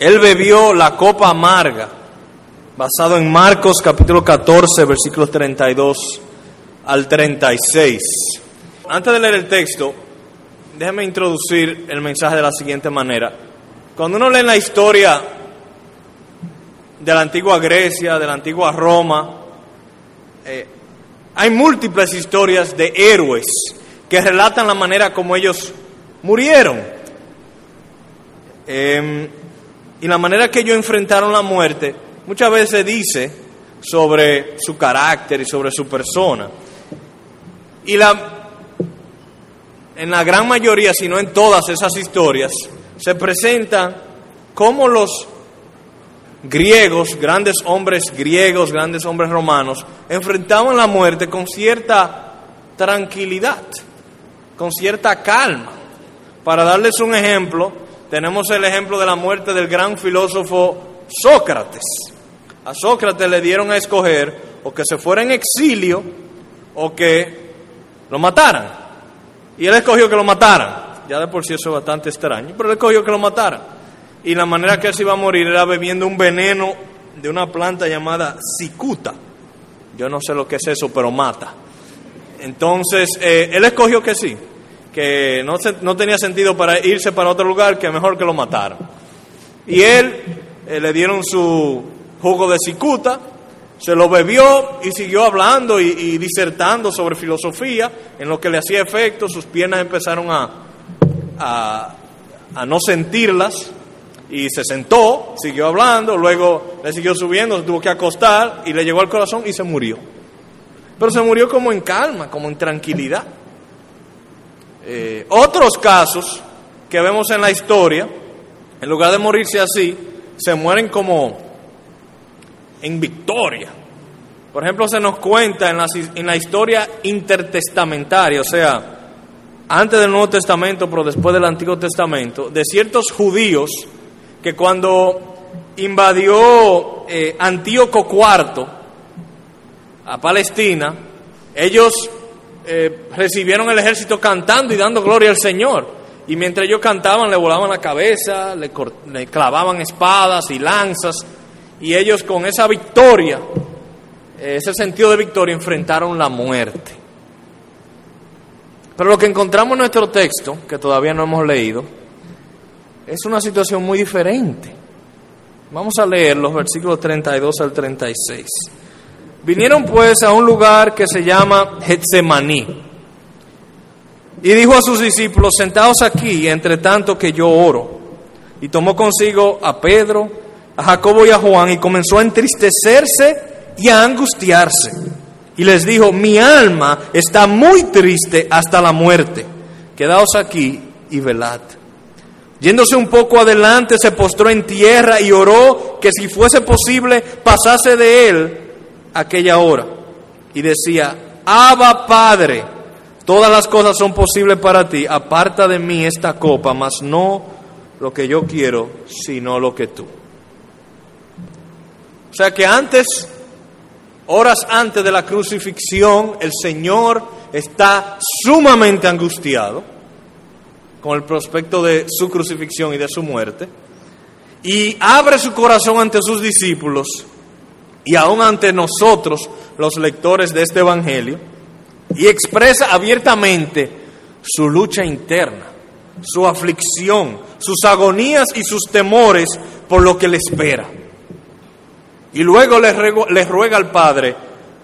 Él bebió la copa amarga, basado en Marcos capítulo 14, versículos 32 al 36. Antes de leer el texto, déjeme introducir el mensaje de la siguiente manera. Cuando uno lee la historia de la antigua Grecia, de la antigua Roma, eh, hay múltiples historias de héroes que relatan la manera como ellos murieron eh, y la manera que ellos enfrentaron la muerte. Muchas veces dice sobre su carácter y sobre su persona. Y la, en la gran mayoría, si no en todas esas historias, se presenta cómo los griegos, grandes hombres griegos, grandes hombres romanos, enfrentaban la muerte con cierta tranquilidad, con cierta calma. Para darles un ejemplo, tenemos el ejemplo de la muerte del gran filósofo Sócrates. A Sócrates le dieron a escoger o que se fuera en exilio o que lo mataran. Y él escogió que lo mataran. Ya de por sí eso es bastante extraño, pero él escogió que lo mataran. Y la manera que él se iba a morir era bebiendo un veneno de una planta llamada cicuta. Yo no sé lo que es eso, pero mata. Entonces, eh, él escogió que sí, que no, se, no, tenía sentido para irse para otro lugar, que mejor que lo mataran. Y él eh, le dieron su jugo de cicuta, se lo bebió y siguió hablando y, disertando sobre filosofía, en lo que le hacía efecto, sus piernas empezaron a, a, a no sentirlas, y se sentó, siguió hablando, luego le siguió subiendo, se tuvo que acostar y le llegó al corazón y se murió. Pero se murió como en calma, como en tranquilidad. Eh, otros casos que vemos en la historia, en lugar de morirse así, se mueren como en victoria. Por ejemplo, se nos cuenta en la, en la historia intertestamentaria, o sea, antes del Nuevo Testamento, pero después del Antiguo Testamento, de ciertos judíos que cuando invadió eh, Antíoco IV a Palestina, ellos eh, recibieron el ejército cantando y dando gloria al Señor. Y mientras ellos cantaban, le volaban la cabeza, le, clavaban espadas y lanzas. Y ellos con esa victoria, ese sentido de victoria, enfrentaron la muerte. Pero lo que encontramos en nuestro texto, que todavía no hemos leído, es una situación muy diferente. Vamos a leer los versículos 32 al 36. Vinieron pues a un lugar que se llama Getsemaní. Y dijo a sus discípulos, sentaos aquí, entre tanto que yo oro. Y tomó consigo a Pedro, a Jacobo y a Juan, y comenzó a entristecerse y a angustiarse. Y les dijo, mi alma está muy triste hasta la muerte. Quedaos aquí y velad. Yéndose un poco adelante, se postró en tierra y oró que si fuese posible pasase de él aquella hora. Y decía, Abba Padre, todas las cosas son posibles para ti, aparta de mí esta copa, mas no lo que yo quiero, sino lo que tú. O sea que antes, horas antes de la crucifixión, el Señor está sumamente angustiado con el prospecto de su crucifixión y de su muerte, y abre su corazón ante sus discípulos y aún ante nosotros, los lectores de este Evangelio, y expresa abiertamente su lucha interna, su aflicción, sus agonías y sus temores por lo que le espera. Y luego le, ruega al Padre,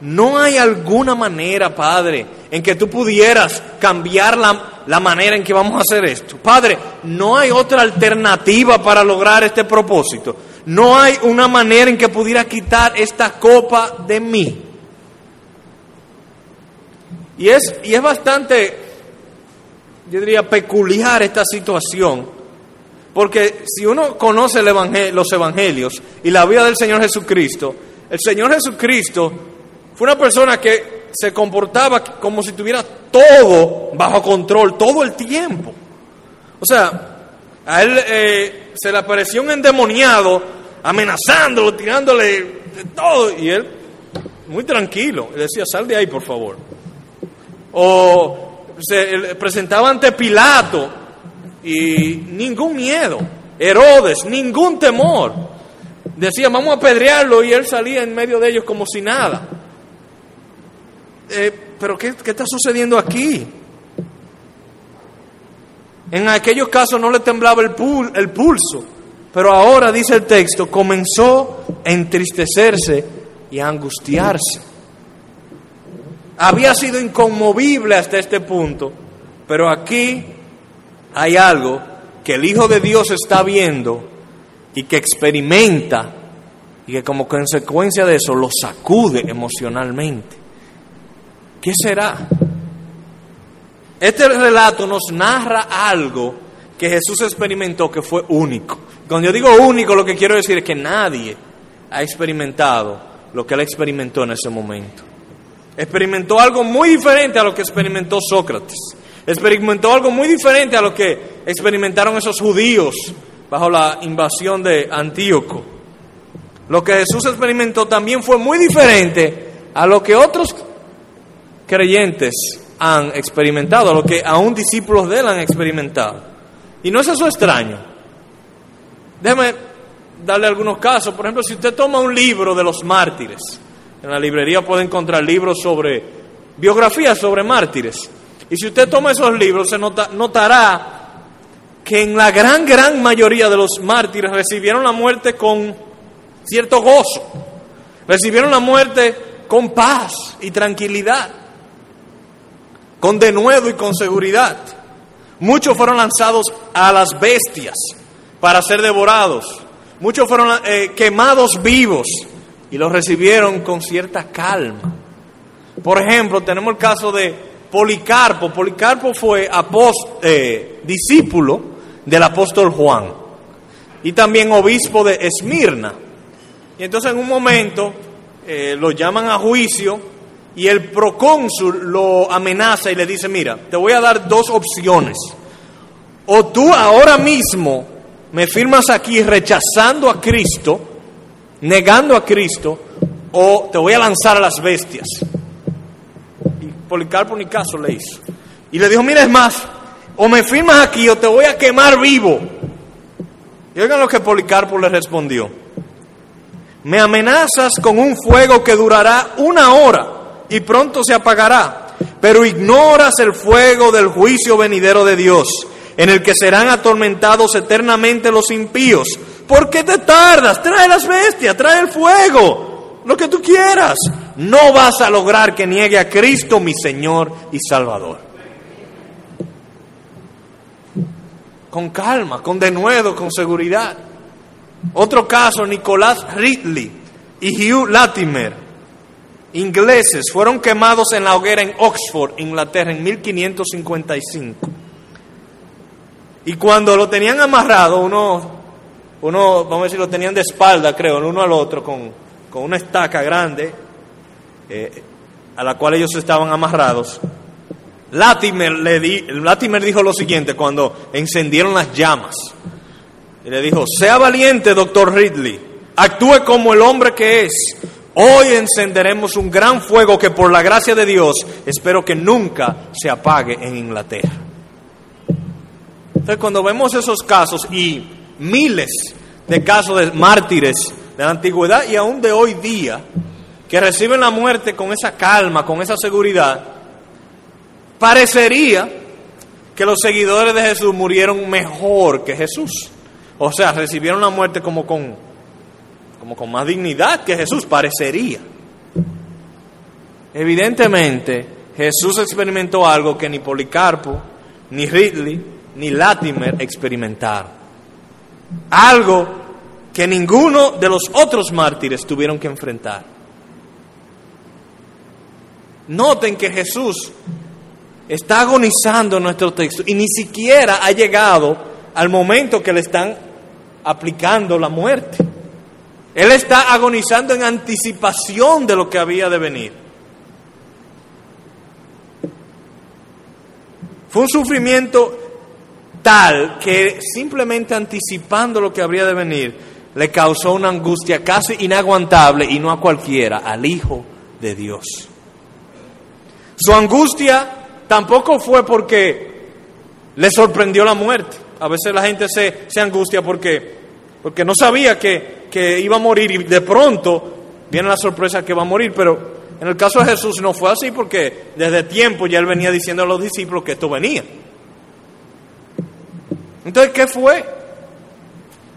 ¿no hay alguna manera, Padre, en que tú pudieras cambiar la, la manera en que vamos a hacer esto. Padre, no hay otra alternativa para lograr este propósito. No hay una manera en que pudiera quitar esta copa de mí. Y es, y es bastante, yo diría, peculiar esta situación, porque si uno conoce los evangelios y la vida del Señor Jesucristo, el Señor Jesucristo fue una persona que se comportaba como si tuviera todo bajo control, todo el tiempo. O sea, a él eh, se le apareció un endemoniado amenazándolo, tirándole de todo, y él muy tranquilo, le decía, sal de ahí, por favor. O se presentaba ante Pilato y ningún miedo. Herodes, ningún temor. Decía, vamos a apedrearlo y él salía en medio de ellos como si nada. Eh, pero ¿qué, ¿qué está sucediendo aquí? En aquellos casos no le temblaba el, el pulso, pero ahora, dice el texto, comenzó a entristecerse y a angustiarse. Había sido inconmovible hasta este punto, pero aquí hay algo que el Hijo de Dios está viendo y que experimenta y que como consecuencia de eso lo sacude emocionalmente. ¿Qué será? Este relato nos narra algo que Jesús experimentó que fue único. Cuando yo digo único, lo que quiero decir es que nadie ha experimentado lo que él experimentó en ese momento. Experimentó algo muy diferente a lo que experimentó Sócrates. Experimentó algo muy diferente a lo que experimentaron esos judíos bajo la invasión de Antíoco. Lo que Jesús experimentó también fue muy diferente a lo que otros creyentes han experimentado, lo que aún discípulos de él han experimentado. Y no es eso extraño. Déjeme darle algunos casos. Por ejemplo, si usted toma un libro de los mártires, en la librería puede encontrar libros sobre biografías sobre mártires. Y si usted toma esos libros, se notará que en la gran, gran mayoría de los mártires recibieron la muerte con cierto gozo. Recibieron la muerte con paz y tranquilidad con denuedo y con seguridad. Muchos fueron lanzados a las bestias para ser devorados. Muchos fueron eh, quemados vivos y los recibieron con cierta calma. Por ejemplo, tenemos el caso de Policarpo. Policarpo fue eh, discípulo del apóstol Juan y también obispo de Esmirna. Y entonces en un momento eh, lo llaman a juicio y el procónsul lo amenaza y le dice, mira, te voy a dar dos opciones. O tú ahora mismo me firmas aquí rechazando a Cristo, negando a Cristo, o te voy a lanzar a las bestias. Y Policarpo ni caso le hizo. Y le dijo, mira, es más, o me firmas aquí o te voy a quemar vivo. Y oigan lo que Policarpo le respondió. Me amenazas con un fuego que durará una hora y pronto se apagará. Pero ignoras el fuego del juicio venidero de Dios, en el que serán atormentados eternamente los impíos. ¿Por qué te tardas? Trae las bestias, trae el fuego, lo que tú quieras. No vas a lograr que niegue a Cristo mi Señor y Salvador. Con calma, con denuedo, con seguridad. Otro caso, Nicolás Ridley y Hugh Latimer ingleses fueron quemados en la hoguera en Oxford, Inglaterra, en 1555. Y cuando lo tenían amarrado, uno, uno, vamos a decir, lo tenían de espalda, creo, uno al otro, con, con una estaca grande, eh, a la cual ellos estaban amarrados. Latimer, le di, Latimer dijo lo siguiente cuando encendieron las llamas. Y le dijo, sea valiente, doctor Ridley, actúe como el hombre que es, Hoy encenderemos un gran fuego que por la gracia de Dios espero que nunca se apague en Inglaterra. Entonces cuando vemos esos casos y miles de casos de mártires de la antigüedad y aún de hoy día, que reciben la muerte con esa calma, con esa seguridad, parecería que los seguidores de Jesús murieron mejor que Jesús. O sea, recibieron la muerte como con como con más dignidad que Jesús parecería. Evidentemente, Jesús experimentó algo que ni Policarpo, ni Ridley, ni Latimer experimentaron. Algo que ninguno de los otros mártires tuvieron que enfrentar. Noten que Jesús está agonizando en nuestro texto y ni siquiera ha llegado al momento que le están aplicando la muerte. Él está agonizando en anticipación de lo que había de venir. Fue un sufrimiento tal que simplemente anticipando lo que habría de venir le causó una angustia casi inaguantable y no a cualquiera, al Hijo de Dios. Su angustia tampoco fue porque le sorprendió la muerte. A veces la gente se, se angustia porque, porque no sabía que, que iba a morir y de pronto viene la sorpresa que va a morir, pero en el caso de Jesús no fue así porque desde tiempo ya él venía diciendo a los discípulos que esto venía. Entonces, ¿qué fue?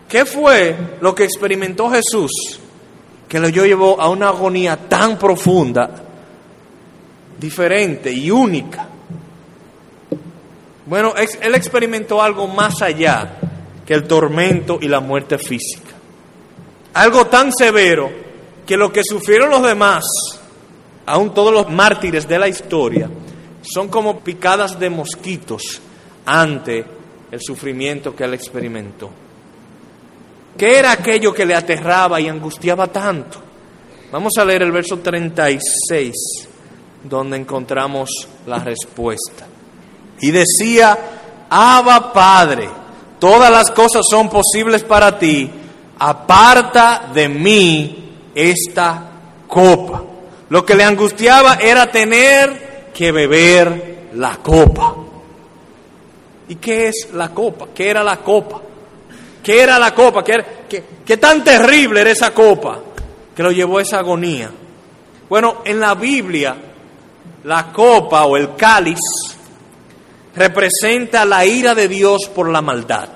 ¿Qué fue lo que experimentó Jesús que lo llevó a una agonía tan profunda, diferente y única? Bueno, él experimentó algo más allá que el tormento y la muerte física. Algo tan severo que lo que sufrieron los demás, aún todos los mártires de la historia, son como picadas de mosquitos ante el sufrimiento que él experimentó. ¿Qué era aquello que le aterraba y angustiaba tanto? Vamos a leer el verso 36, donde encontramos la respuesta. Y decía, Abba Padre, todas las cosas son posibles para ti, aparta de mí esta copa. Lo que le angustiaba era tener que beber la copa. ¿Y qué es la copa? ¿Qué era la copa? ¿Qué era la copa? ¿Qué, tan terrible era esa copa que lo llevó a esa agonía? Bueno, en la Biblia, la copa o el cáliz representa la ira de Dios por la maldad.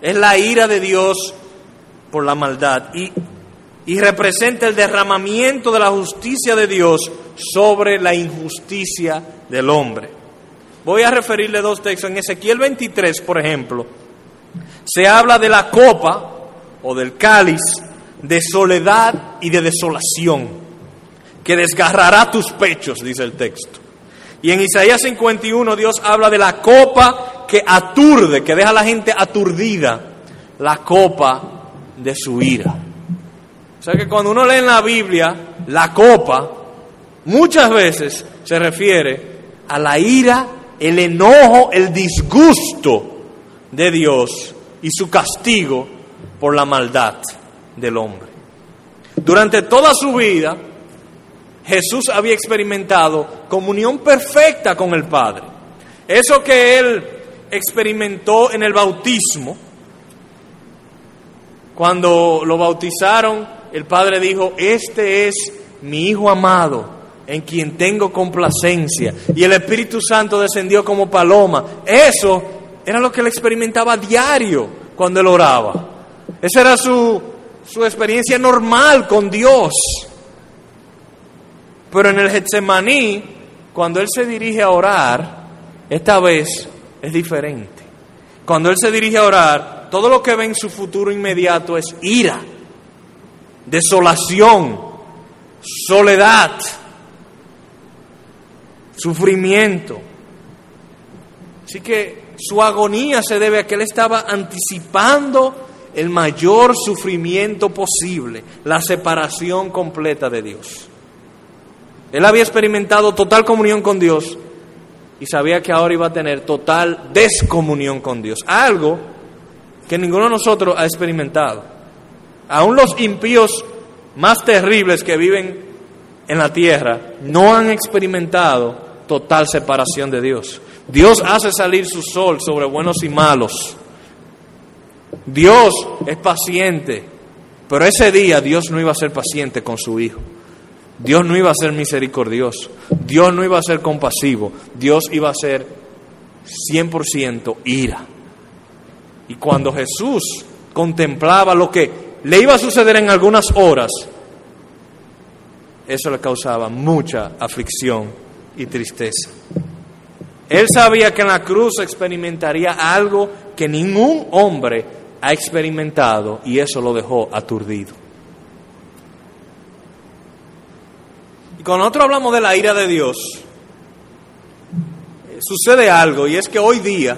Es la ira de Dios por la maldad y, y representa el derramamiento de la justicia de Dios sobre la injusticia del hombre. Voy a referirle dos textos. En Ezequiel 23, por ejemplo, se habla de la copa o del cáliz de soledad y de desolación, que desgarrará tus pechos, dice el texto. Y en Isaías 51 Dios habla de la copa que aturde, que deja a la gente aturdida, la copa de su ira. O sea que cuando uno lee en la Biblia la copa, muchas veces se refiere a la ira, el enojo, el disgusto de Dios y su castigo por la maldad del hombre. Durante toda su vida, Jesús había experimentado comunión perfecta con el Padre. Eso que él experimentó en el bautismo, cuando lo bautizaron, el Padre dijo, este es mi Hijo amado, en quien tengo complacencia. Y el Espíritu Santo descendió como paloma. Eso era lo que él experimentaba diario cuando él oraba. Esa era su, su experiencia normal con Dios. Pero en el Getsemaní, cuando Él se dirige a orar, esta vez es diferente. Cuando Él se dirige a orar, todo lo que ve en su futuro inmediato es ira, desolación, soledad, sufrimiento. Así que su agonía se debe a que Él estaba anticipando el mayor sufrimiento posible, la separación completa de Dios. Él había experimentado total comunión con Dios y sabía que ahora iba a tener total descomunión con Dios. Algo que ninguno de nosotros ha experimentado. Aún los impíos más terribles que viven en la tierra no han experimentado total separación de Dios. Dios hace salir su sol sobre buenos y malos. Dios es paciente, pero ese día Dios no iba a ser paciente con su Hijo. Dios no iba a ser misericordioso, Dios no iba a ser compasivo, Dios iba a ser 100% ira. Y cuando Jesús contemplaba lo que le iba a suceder en algunas horas, eso le causaba mucha aflicción y tristeza. Él sabía que en la cruz experimentaría algo que ningún hombre ha experimentado y eso lo dejó aturdido. Cuando nosotros hablamos de la ira de Dios, sucede algo y es que hoy día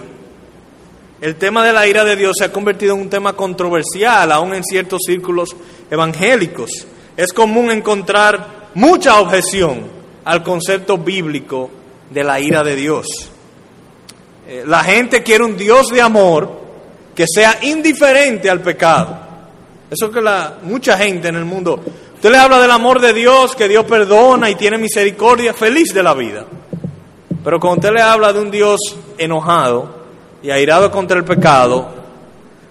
el tema de la ira de Dios se ha convertido en un tema controversial, aún en ciertos círculos evangélicos. Es común encontrar mucha objeción al concepto bíblico de la ira de Dios. Eh, la gente quiere un Dios de amor que sea indiferente al pecado. Eso que la, mucha gente en el mundo Usted le habla del amor de Dios, que Dios perdona y tiene misericordia, feliz de la vida. Pero cuando usted le habla de un Dios enojado, y airado contra el pecado,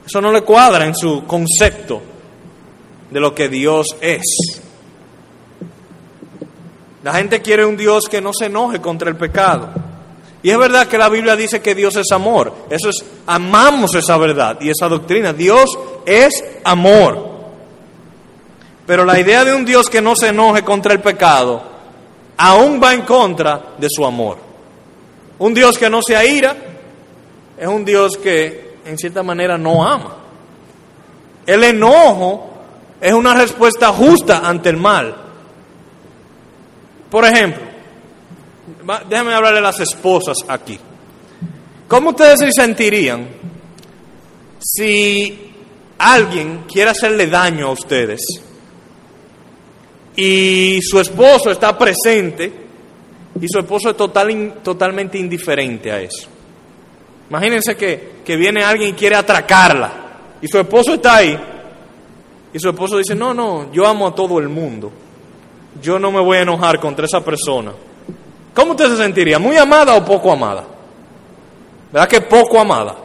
eso no le cuadra en su concepto de lo que Dios es. La gente quiere un Dios que no se enoje contra el pecado. Y es verdad que la Biblia dice que Dios es amor. Eso es, amamos esa verdad y esa doctrina. Dios es amor. Pero la idea de un Dios que no se enoje contra el pecado aún va en contra de su amor. Un Dios que no se aira es un Dios que en cierta manera no ama. El enojo es una respuesta justa ante el mal. Por ejemplo, déjame hablar de las esposas aquí. ¿Cómo ustedes se sentirían si alguien quiere hacerle daño a ustedes y su esposo está presente y su esposo es total, totalmente indiferente a eso? Imagínense que, que viene alguien y quiere atracarla y su esposo está ahí y su esposo dice, no, no, yo amo a todo el mundo, yo no me voy a enojar contra esa persona. ¿Cómo usted se sentiría? ¿Muy amada o poco amada? ¿Verdad que poco amada?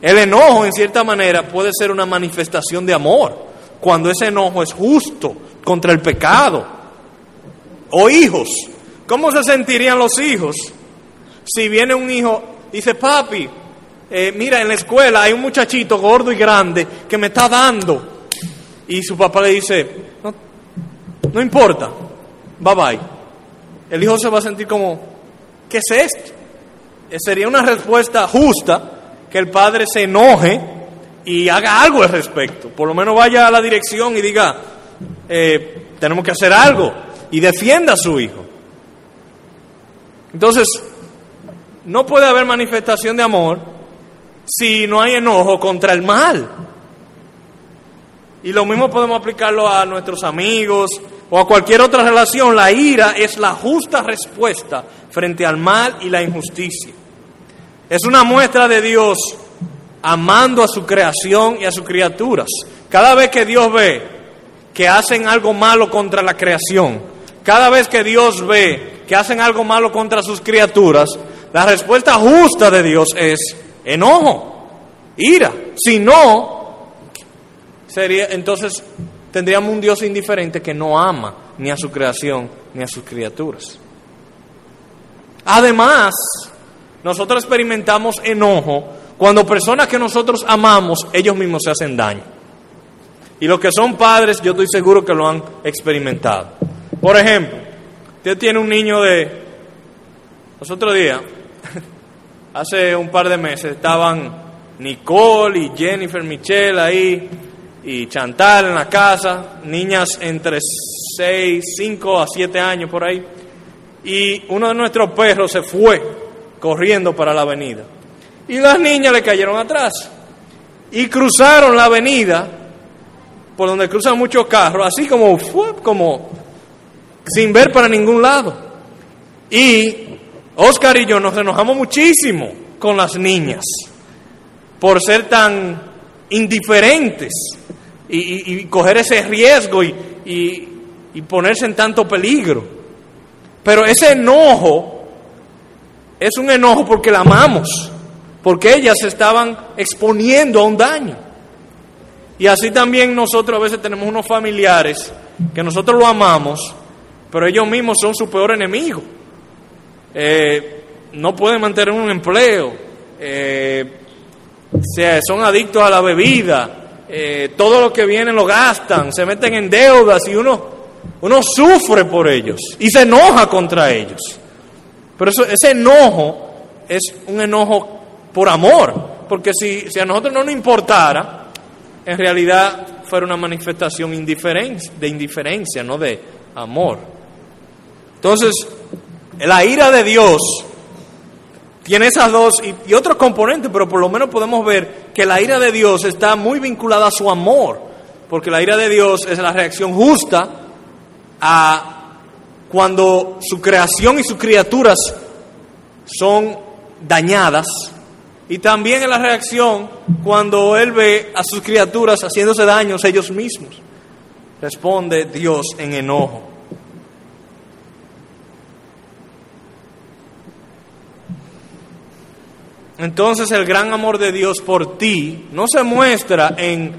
El enojo, en cierta manera, puede ser una manifestación de amor, cuando ese enojo es justo contra el pecado. O hijos. ¿Cómo se sentirían los hijos si viene un hijo y dice, papi, eh, mira, en la escuela hay un muchachito gordo y grande que me está dando? Y su papá le dice, no, no importa, bye bye el hijo se va a sentir como, ¿qué es esto? Eh, sería una respuesta justa que el padre se enoje y haga algo al respecto. Por lo menos vaya a la dirección y diga, eh, tenemos que hacer algo y defienda a su hijo. Entonces, no puede haber manifestación de amor si no hay enojo contra el mal. Y lo mismo podemos aplicarlo a nuestros amigos, o a cualquier otra relación, la ira es la justa respuesta frente al mal y la injusticia. Es una muestra de Dios amando a su creación y a sus criaturas. Cada vez que Dios ve que hacen algo malo contra la creación, cada vez que Dios ve que hacen algo malo contra sus criaturas, la respuesta justa de Dios es enojo, ira. Si no, sería entonces tendríamos un Dios indiferente que no ama ni a su creación ni a sus criaturas. Además, nosotros experimentamos enojo cuando personas que nosotros amamos, ellos mismos se hacen daño. Y los que son padres, yo estoy seguro que lo han experimentado. Por ejemplo, usted tiene un niño de... Los otros días, hace un par de meses, estaban Nicole y Jennifer Michelle ahí y Chantal en la casa, niñas entre 6, 5 a 7 años por ahí. Y uno de nuestros perros se fue corriendo para la avenida. Y las niñas le cayeron atrás. Y cruzaron la avenida por donde cruzan muchos carros, así como, como sin ver para ningún lado. Y Oscar y yo nos enojamos muchísimo con las niñas por ser tan indiferentes y, coger ese riesgo y, y ponerse en tanto peligro. Pero ese enojo es un enojo porque la amamos, porque ellas se estaban exponiendo a un daño. Y así también nosotros a veces tenemos unos familiares que nosotros lo amamos, pero ellos mismos son su peor enemigo. Eh, no pueden mantener un empleo, eh, son adictos a la bebida, eh, todo lo que viene lo gastan, se meten en deudas y uno, uno sufre por ellos y se enoja contra ellos. Pero eso, ese enojo es un enojo por amor, porque si, si a nosotros no nos importara, en realidad fuera una manifestación de indiferencia, no de amor. Entonces, la ira de Dios tiene esas dos y, otros componentes, pero por lo menos podemos ver que la ira de Dios está muy vinculada a su amor, porque la ira de Dios es la reacción justa a cuando su creación y sus criaturas son dañadas, y también es la reacción cuando Él ve a sus criaturas haciéndose daños ellos mismos. Responde Dios en enojo. entonces el gran amor de Dios por ti no se muestra en,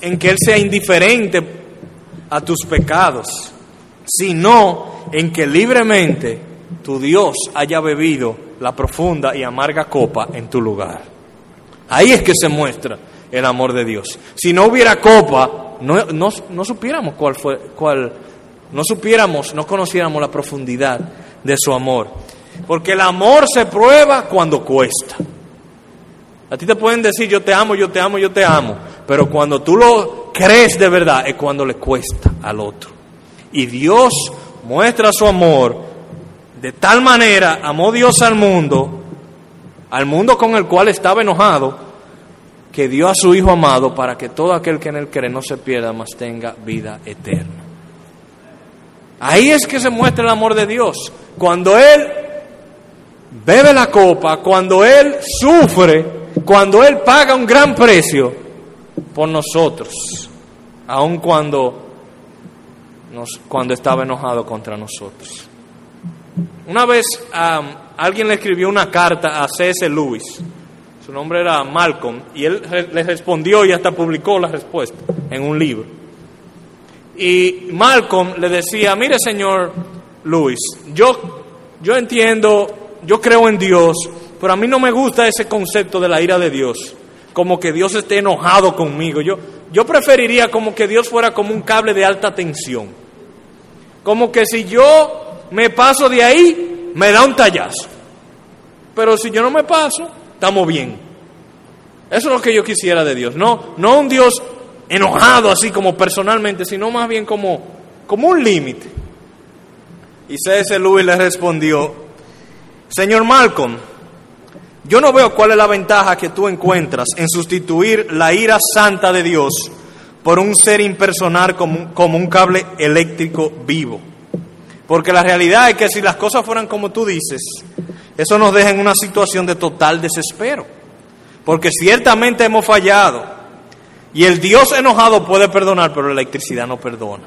en que Él sea indiferente a tus pecados, sino en que libremente tu Dios haya bebido la profunda y amarga copa en tu lugar. Ahí es que se muestra el amor de Dios. Si no hubiera copa, no, no, supiéramos cuál fue, cuál, no supiéramos, no conociéramos la profundidad de su amor. Porque el amor se prueba cuando cuesta. A ti te pueden decir yo te amo, yo te amo, yo te amo. Pero cuando tú lo crees de verdad es cuando le cuesta al otro. Y Dios muestra su amor de tal manera, amó Dios al mundo, al mundo con el cual estaba enojado, que dio a su Hijo amado para que todo aquel que en él cree no se pierda, mas tenga vida eterna. Ahí es que se muestra el amor de Dios. Cuando Él bebe la copa, cuando Él sufre, cuando Él paga un gran precio por nosotros, aun cuando, nos, cuando estaba enojado contra nosotros. Una vez alguien le escribió una carta a C.S. Lewis, su nombre era Malcolm, y él le respondió y hasta publicó la respuesta en un libro. Y Malcolm le decía, mire señor Lewis, yo, yo entiendo, yo creo en Dios, pero a mí no me gusta ese concepto de la ira de Dios, como que Dios esté enojado conmigo. Yo, yo preferiría como que Dios fuera como un cable de alta tensión. Como que si yo me paso de ahí, me da un tallazo. Pero si yo no me paso, estamos bien. Eso es lo que yo quisiera de Dios. No, no un Dios enojado así como personalmente, sino más bien como, como un límite. Y C.S. Lewis le respondió, Señor Malcolm, yo no veo cuál es la ventaja que tú encuentras en sustituir la ira santa de Dios por un ser impersonal como, como un cable eléctrico vivo. Porque la realidad es que si las cosas fueran como tú dices, eso nos deja en una situación de total desespero. Porque ciertamente hemos fallado. Y el Dios enojado puede perdonar, pero la electricidad no perdona.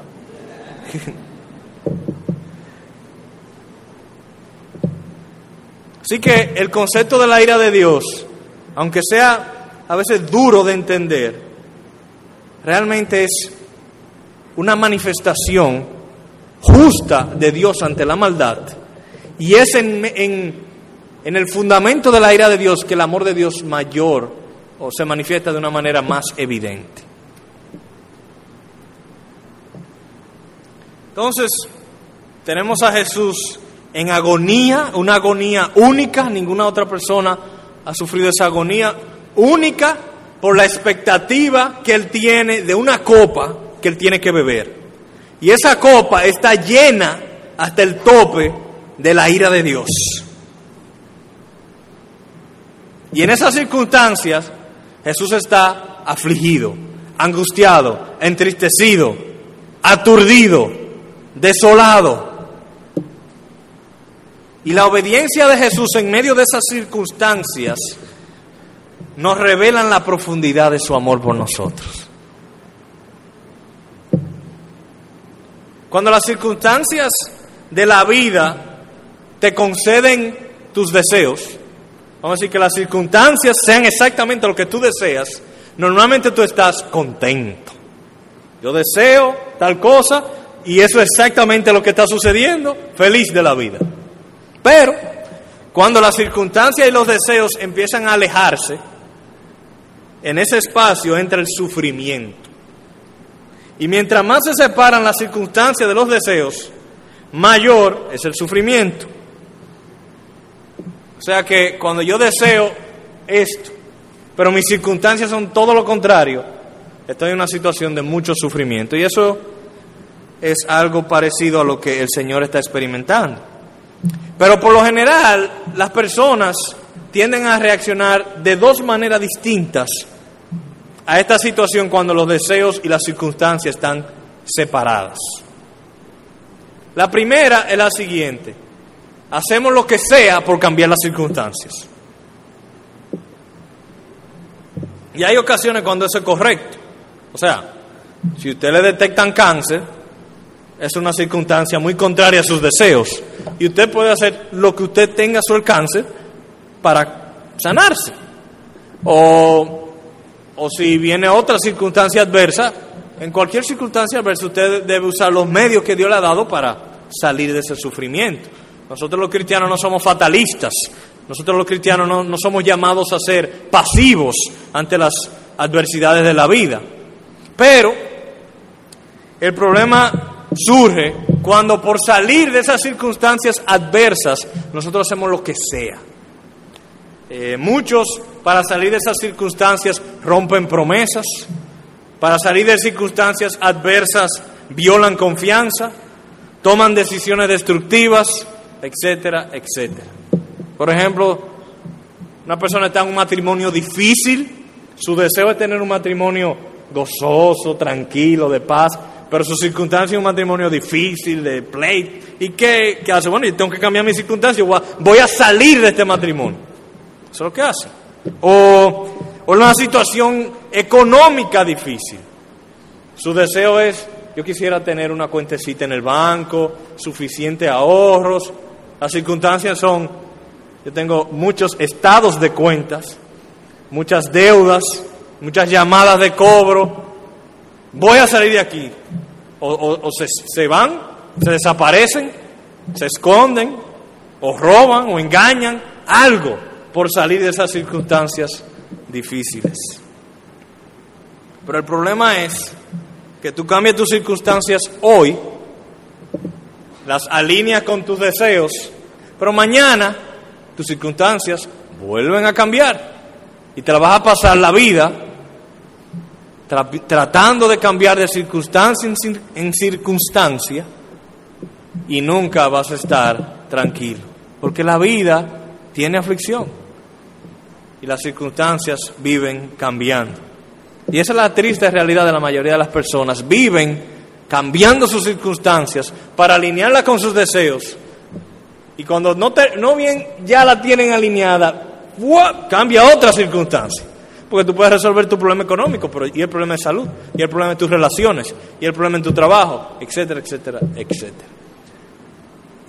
Así que el concepto de la ira de Dios, aunque sea a veces duro de entender, realmente es una manifestación justa de Dios ante la maldad. Y es en, en, el fundamento de la ira de Dios que el amor de Dios mayor o se manifiesta de una manera más evidente. Entonces, tenemos a Jesús en agonía, una agonía única, ninguna otra persona ha sufrido esa agonía única por la expectativa que él tiene de una copa que él tiene que beber. Y esa copa está llena hasta el tope de la ira de Dios. Y en esas circunstancias Jesús está afligido, angustiado, entristecido, aturdido, desolado. Y la obediencia de Jesús en medio de esas circunstancias nos revelan la profundidad de su amor por nosotros. Cuando las circunstancias de la vida te conceden tus deseos, vamos a decir que las circunstancias sean exactamente lo que tú deseas, normalmente tú estás contento. Yo deseo tal cosa y eso es exactamente lo que está sucediendo, feliz de la vida. Pero cuando las circunstancias y los deseos empiezan a alejarse, en ese espacio entra el sufrimiento. Y mientras más se separan las circunstancias de los deseos, mayor es el sufrimiento. O sea que cuando yo deseo esto, pero mis circunstancias son todo lo contrario, estoy en una situación de mucho sufrimiento. Y eso es algo parecido a lo que el Señor está experimentando. Pero por lo general, las personas tienden a reaccionar de dos maneras distintas a esta situación cuando los deseos y las circunstancias están separadas. La primera es la siguiente. Hacemos lo que sea por cambiar las circunstancias. Y hay ocasiones cuando eso es correcto. O sea, si usted le detectan cáncer, es una circunstancia muy contraria a sus deseos. Y usted puede hacer lo que usted tenga a su alcance para sanarse. O, o si viene otra circunstancia adversa, en cualquier circunstancia adversa usted debe usar los medios que Dios le ha dado para salir de ese sufrimiento. Nosotros los cristianos no somos fatalistas, nosotros los cristianos no, somos llamados a ser pasivos ante las adversidades de la vida. Pero el problema surge cuando por salir de esas circunstancias adversas nosotros hacemos lo que sea. Eh, muchos para salir de esas circunstancias rompen promesas, para salir de circunstancias adversas violan confianza, toman decisiones destructivas, etcétera, etcétera. Por ejemplo, una persona está en un matrimonio difícil, su deseo es tener un matrimonio gozoso, tranquilo, de paz, pero su circunstancia es un matrimonio difícil, de play. ¿Y qué, hace? Bueno, yo tengo que cambiar mi circunstancia, voy a salir de este matrimonio. Eso es lo que hace. O, o una situación económica difícil. Su deseo es, yo quisiera tener una cuentecita en el banco, suficiente ahorros. Las circunstancias son, yo tengo muchos estados de cuentas, muchas deudas, muchas llamadas de cobro. Voy a salir de aquí. O, se, se van, se desaparecen, se esconden, o roban, o engañan, algo por salir de esas circunstancias difíciles. Pero el problema es que tú cambias tus circunstancias hoy, las alineas con tus deseos, pero mañana tus circunstancias vuelven a cambiar y te la vas a pasar la vida tratando de cambiar de circunstancia en circunstancia y nunca vas a estar tranquilo, porque la vida tiene aflicción y las circunstancias viven cambiando. Y esa es la triste realidad de la mayoría de las personas. Viven cambiando sus circunstancias para alinearla con sus deseos. Y cuando no, no bien ya la tienen alineada, cambia otra circunstancia. Porque tú puedes resolver tu problema económico, pero y el problema de salud, y el problema de tus relaciones, y el problema en tu trabajo, etcétera, etcétera, etcétera.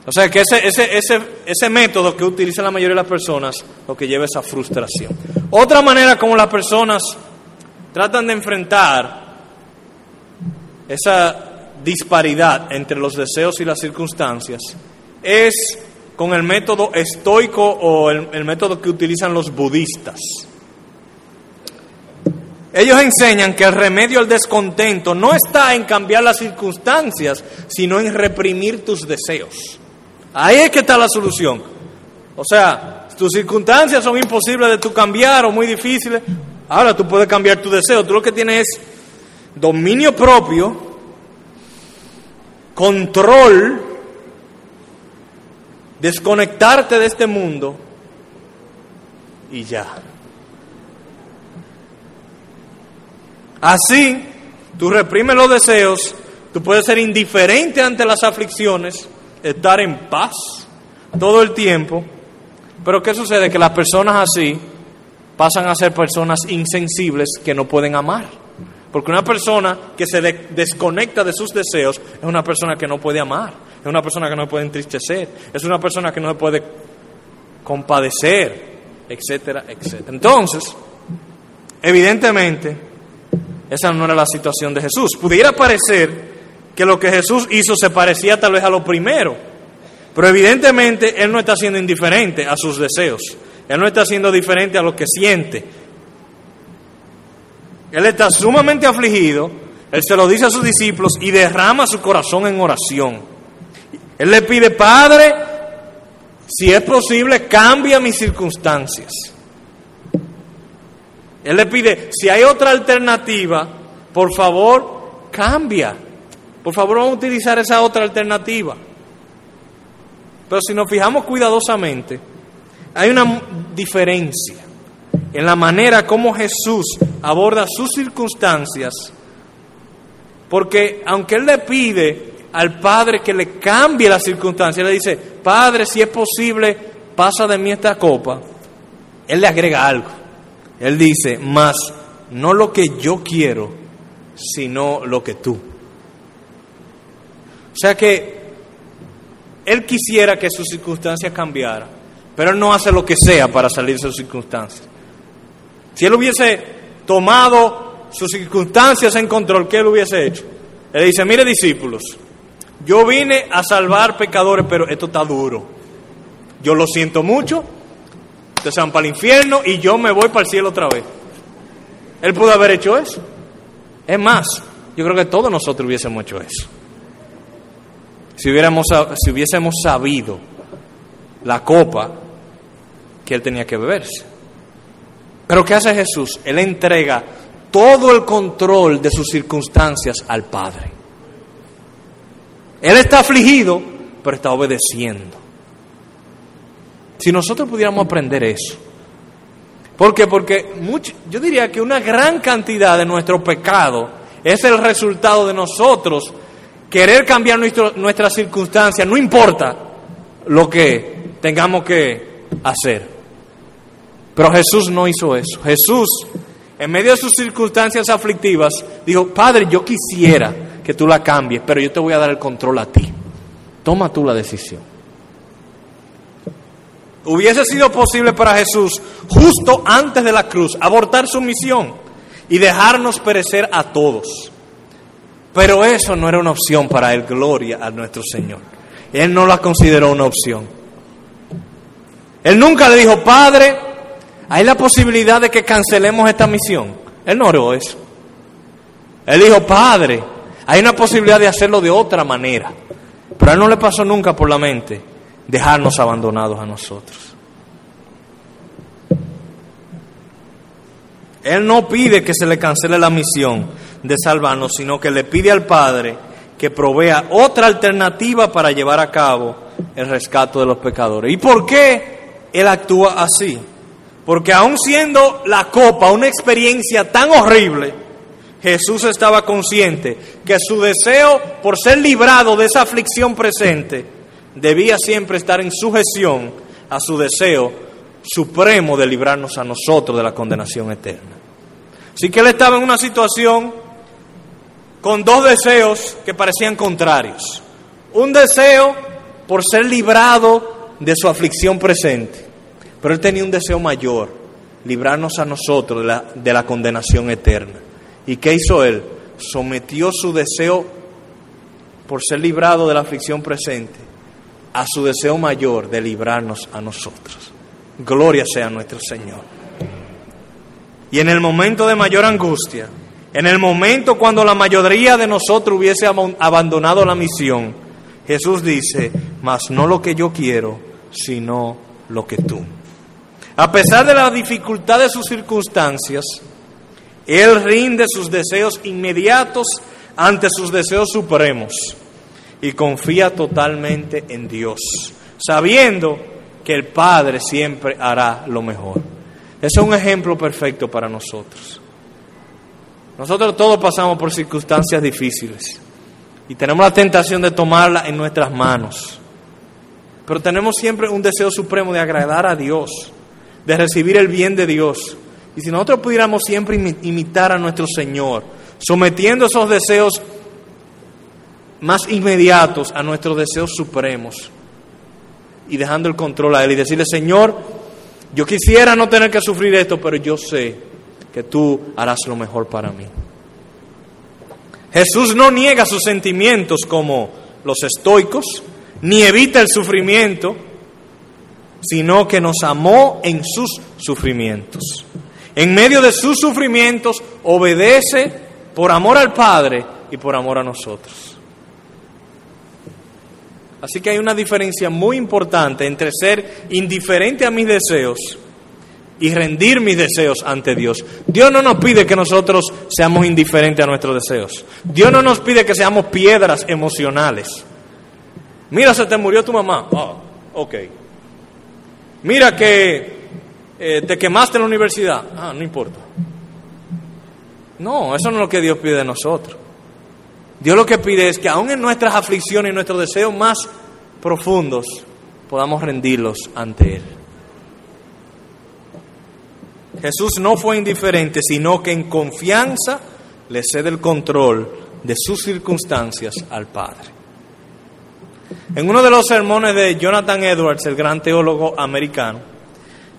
O sea que ese, ese, ese, ese método que utiliza la mayoría de las personas lo que lleva a esa frustración. Otra manera como las personas tratan de enfrentar esa disparidad entre los deseos y las circunstancias es con el método estoico o el, método que utilizan los budistas. Ellos enseñan que el remedio al descontento no está en cambiar las circunstancias, sino en reprimir tus deseos. Ahí es que está la solución. O sea, tus circunstancias son imposibles de tú cambiar o muy difíciles. Ahora tú puedes cambiar tu deseo. Tú lo que tienes es dominio propio, control desconectarte de este mundo y ya. Así, tú reprimes los deseos, tú puedes ser indiferente ante las aflicciones, estar en paz todo el tiempo, pero ¿qué sucede? Que las personas así pasan a ser personas insensibles que no pueden amar. Porque una persona que se desconecta de sus deseos es una persona que no puede amar, es una persona que no puede entristecer, es una persona que no se puede compadecer, etcétera, etcétera. Entonces, evidentemente, esa no era la situación de Jesús. Pudiera parecer que lo que Jesús hizo se parecía tal vez a lo primero, pero evidentemente Él no está siendo indiferente a sus deseos, Él no está siendo diferente a lo que siente, él está sumamente afligido, Él se lo dice a sus discípulos y derrama su corazón en oración. Él le pide, Padre, si es posible, cambia mis circunstancias. Él le pide, si hay otra alternativa, por favor, cambia. Por favor, vamos a utilizar esa otra alternativa. Pero si nos fijamos cuidadosamente, hay una diferencia en la manera como Jesús aborda sus circunstancias, porque aunque Él le pide al Padre que le cambie las circunstancias, le dice, Padre, si es posible, pasa de mí esta copa, Él le agrega algo. Él dice, más no lo que yo quiero, sino lo que tú. O sea que Él quisiera que sus circunstancias cambiaran, pero Él no hace lo que sea para salir de sus circunstancias. Si Él hubiese tomado sus circunstancias en control, ¿qué Él hubiese hecho? Él dice, mire discípulos, yo vine a salvar pecadores, pero esto está duro. Yo lo siento mucho, ustedes van para el infierno y yo me voy para el cielo otra vez. Él pudo haber hecho eso. Es más, yo creo que todos nosotros hubiésemos hecho eso. Si, hubiéramos, si hubiésemos sabido la copa que él tenía que beberse. Pero ¿qué hace Jesús? Él entrega todo el control de sus circunstancias al Padre. Él está afligido, pero está obedeciendo. Si nosotros pudiéramos aprender eso. Porque yo diría que una gran cantidad de nuestro pecado es el resultado de nosotros querer cambiar nuestro, nuestras circunstancias, no importa lo que tengamos que hacer. Pero Jesús no hizo eso. Jesús, en medio de sus circunstancias aflictivas, dijo, Padre, yo quisiera que tú la cambies, pero yo te voy a dar el control a ti. Toma tú la decisión. Hubiese sido posible para Jesús, justo antes de la cruz, abortar su misión y dejarnos perecer a todos. Pero eso no era una opción para él, gloria a nuestro Señor. Él no la consideró una opción. Él nunca le dijo, Padre, hay la posibilidad de que cancelemos esta misión. Él no oró eso. Él dijo, Padre, hay una posibilidad de hacerlo de otra manera. Pero a él no le pasó nunca por la mente dejarnos abandonados a nosotros. Él no pide que se le cancele la misión de salvarnos, sino que le pide al Padre que provea otra alternativa para llevar a cabo el rescate de los pecadores. ¿Y por qué Él actúa así? Porque aun siendo la copa una experiencia tan horrible, Jesús estaba consciente que su deseo por ser librado de esa aflicción presente debía siempre estar en sujeción a su deseo supremo de librarnos a nosotros de la condenación eterna. Así que él estaba en una situación con dos deseos que parecían contrarios. Un deseo por ser librado de su aflicción presente, pero él tenía un deseo mayor, librarnos a nosotros de la, de la condenación eterna. ¿Y qué hizo él? Sometió su deseo por ser librado de la aflicción presente a su deseo mayor de librarnos a nosotros. Gloria sea nuestro Señor. Y en el momento de mayor angustia, en el momento cuando la mayoría de nosotros hubiese abandonado la misión, Jesús dice, mas no lo que yo quiero, sino lo que tú. A pesar de la dificultad de sus circunstancias, Él rinde sus deseos inmediatos ante sus deseos supremos y confía totalmente en Dios, sabiendo que el Padre siempre hará lo mejor. Ese es un ejemplo perfecto para nosotros. Nosotros todos pasamos por circunstancias difíciles y tenemos la tentación de tomarla en nuestras manos. Pero tenemos siempre un deseo supremo de agradar a Dios, de recibir el bien de Dios. Y si nosotros pudiéramos siempre imitar a nuestro Señor, sometiendo esos deseos más inmediatos a nuestros deseos supremos y dejando el control a Él y decirle, Señor, yo quisiera no tener que sufrir esto, pero yo sé que tú harás lo mejor para mí. Jesús no niega sus sentimientos como los estoicos, ni evita el sufrimiento, sino que nos amó en sus sufrimientos. En medio de sus sufrimientos obedece por amor al Padre y por amor a nosotros. Así que hay una diferencia muy importante entre ser indiferente a mis deseos y rendir mis deseos ante Dios. Dios no nos pide que nosotros seamos indiferentes a nuestros deseos. Dios no nos pide que seamos piedras emocionales. Mira, se te murió tu mamá. Oh, ok. Mira que eh, te quemaste en la universidad. Ah, no importa. No, eso no es lo que Dios pide de nosotros. Dios lo que pide es que aún en nuestras aflicciones y nuestros deseos más profundos podamos rendirlos ante Él. Jesús no fue indiferente, sino que en confianza le cede el control de sus circunstancias al Padre. En uno de los sermones de Jonathan Edwards, el gran teólogo americano,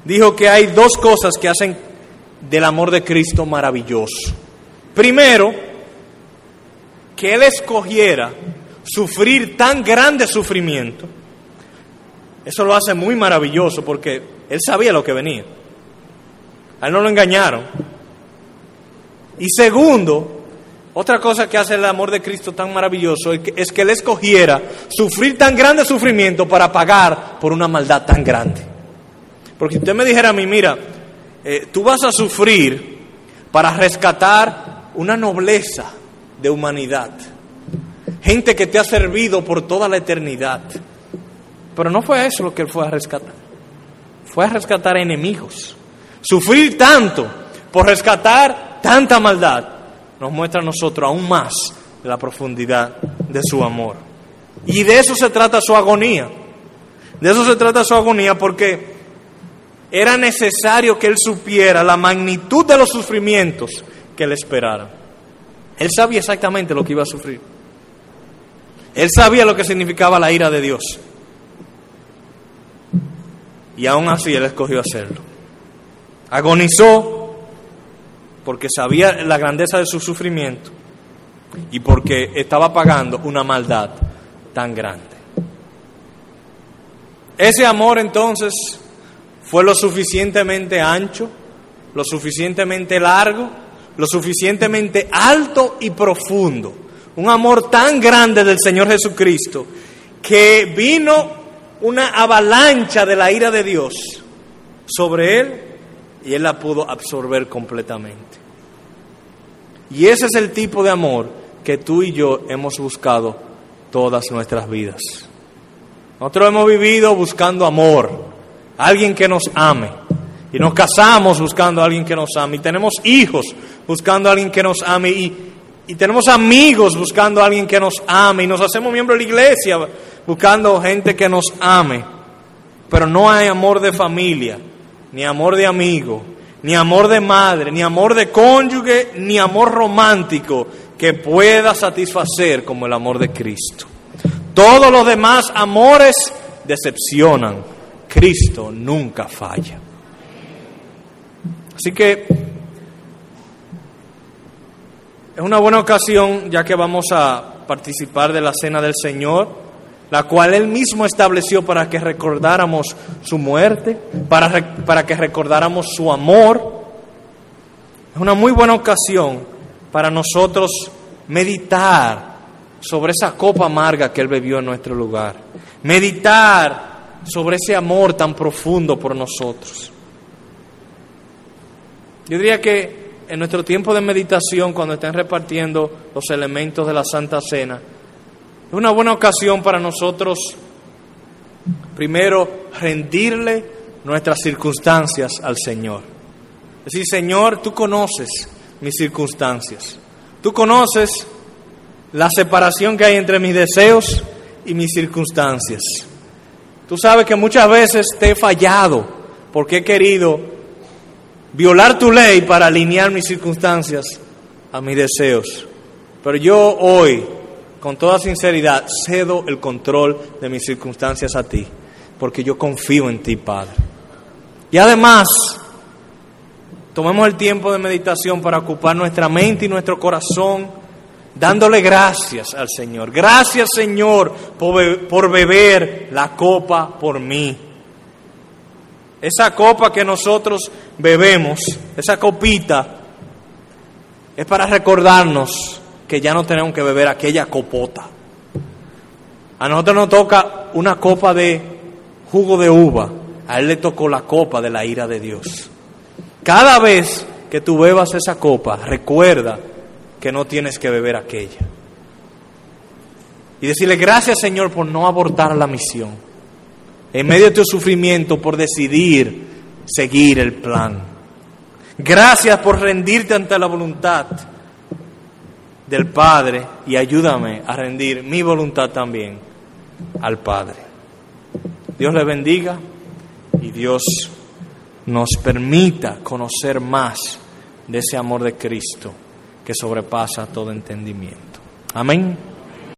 dijo que hay dos cosas que hacen del amor de Cristo maravilloso. Primero, que Él escogiera sufrir tan grande sufrimiento, eso lo hace muy maravilloso porque Él sabía lo que venía. A Él no lo engañaron. Y segundo, otra cosa que hace el amor de Cristo tan maravilloso es que Él escogiera sufrir tan grande sufrimiento para pagar por una maldad tan grande. Porque si usted me dijera a mí, mira, eh, tú vas a sufrir para rescatar una nobleza de humanidad, gente que te ha servido por toda la eternidad. Pero no fue eso lo que Él fue a rescatar. Fue a rescatar enemigos. Sufrir tanto por rescatar tanta maldad nos muestra a nosotros aún más la profundidad de su amor. Y de eso se trata su agonía. De eso se trata su agonía porque era necesario que él supiera la magnitud de los sufrimientos que le esperaran. Él sabía exactamente lo que iba a sufrir. Él sabía lo que significaba la ira de Dios. Y aún así él escogió hacerlo. Agonizó porque sabía la grandeza de su sufrimiento y porque estaba pagando una maldad tan grande. Ese amor entonces fue lo suficientemente ancho, lo suficientemente largo, lo suficientemente alto y profundo. Un amor tan grande del Señor Jesucristo que vino una avalancha de la ira de Dios sobre él y él la pudo absorber completamente. Y ese es el tipo de amor que tú y yo hemos buscado todas nuestras vidas. Nosotros hemos vivido buscando amor, alguien que nos ame. Y nos casamos buscando a alguien que nos ame. Y tenemos hijos buscando a alguien que nos ame. Y, y tenemos amigos buscando a alguien que nos ame. Y nos hacemos miembros de la iglesia buscando gente que nos ame, pero no hay amor de familia, ni amor de amigo, ni amor de madre, ni amor de cónyuge, ni amor romántico que pueda satisfacer como el amor de Cristo. Todos los demás amores decepcionan. Cristo nunca falla. Así que es una buena ocasión, ya que vamos a participar de la cena del Señor la cual Él mismo estableció para que recordáramos su muerte, para, para que recordáramos su amor. Es una muy buena ocasión para nosotros meditar sobre esa copa amarga que Él bebió en nuestro lugar, meditar sobre ese amor tan profundo por nosotros. Yo diría que en nuestro tiempo de meditación, cuando estén repartiendo los elementos de la Santa Cena, es una buena ocasión para nosotros, primero, rendirle nuestras circunstancias al Señor. Es decir, Señor, tú conoces mis circunstancias. Tú conoces la separación que hay entre mis deseos y mis circunstancias. Tú sabes que muchas veces te he fallado porque he querido violar tu ley para alinear mis circunstancias a mis deseos. Pero yo hoy con toda sinceridad, cedo el control de mis circunstancias a ti, porque yo confío en ti, Padre. Y además, tomemos el tiempo de meditación para ocupar nuestra mente y nuestro corazón, dándole gracias al Señor. Gracias, Señor, por, beber la copa por mí. Esa copa que nosotros bebemos, esa copita, es para recordarnos que ya no tenemos que beber aquella copota. A nosotros nos toca una copa de jugo de uva, a él le tocó la copa de la ira de Dios. Cada vez que tú bebas esa copa, recuerda que no tienes que beber aquella. Y decirle gracias Señor por no abortar la misión. En medio de tu sufrimiento por decidir seguir el plan. Gracias por rendirte ante la voluntad del Padre y ayúdame a rendir mi voluntad también al Padre. Dios le bendiga y Dios nos permita conocer más de ese amor de Cristo que sobrepasa todo entendimiento. Amén.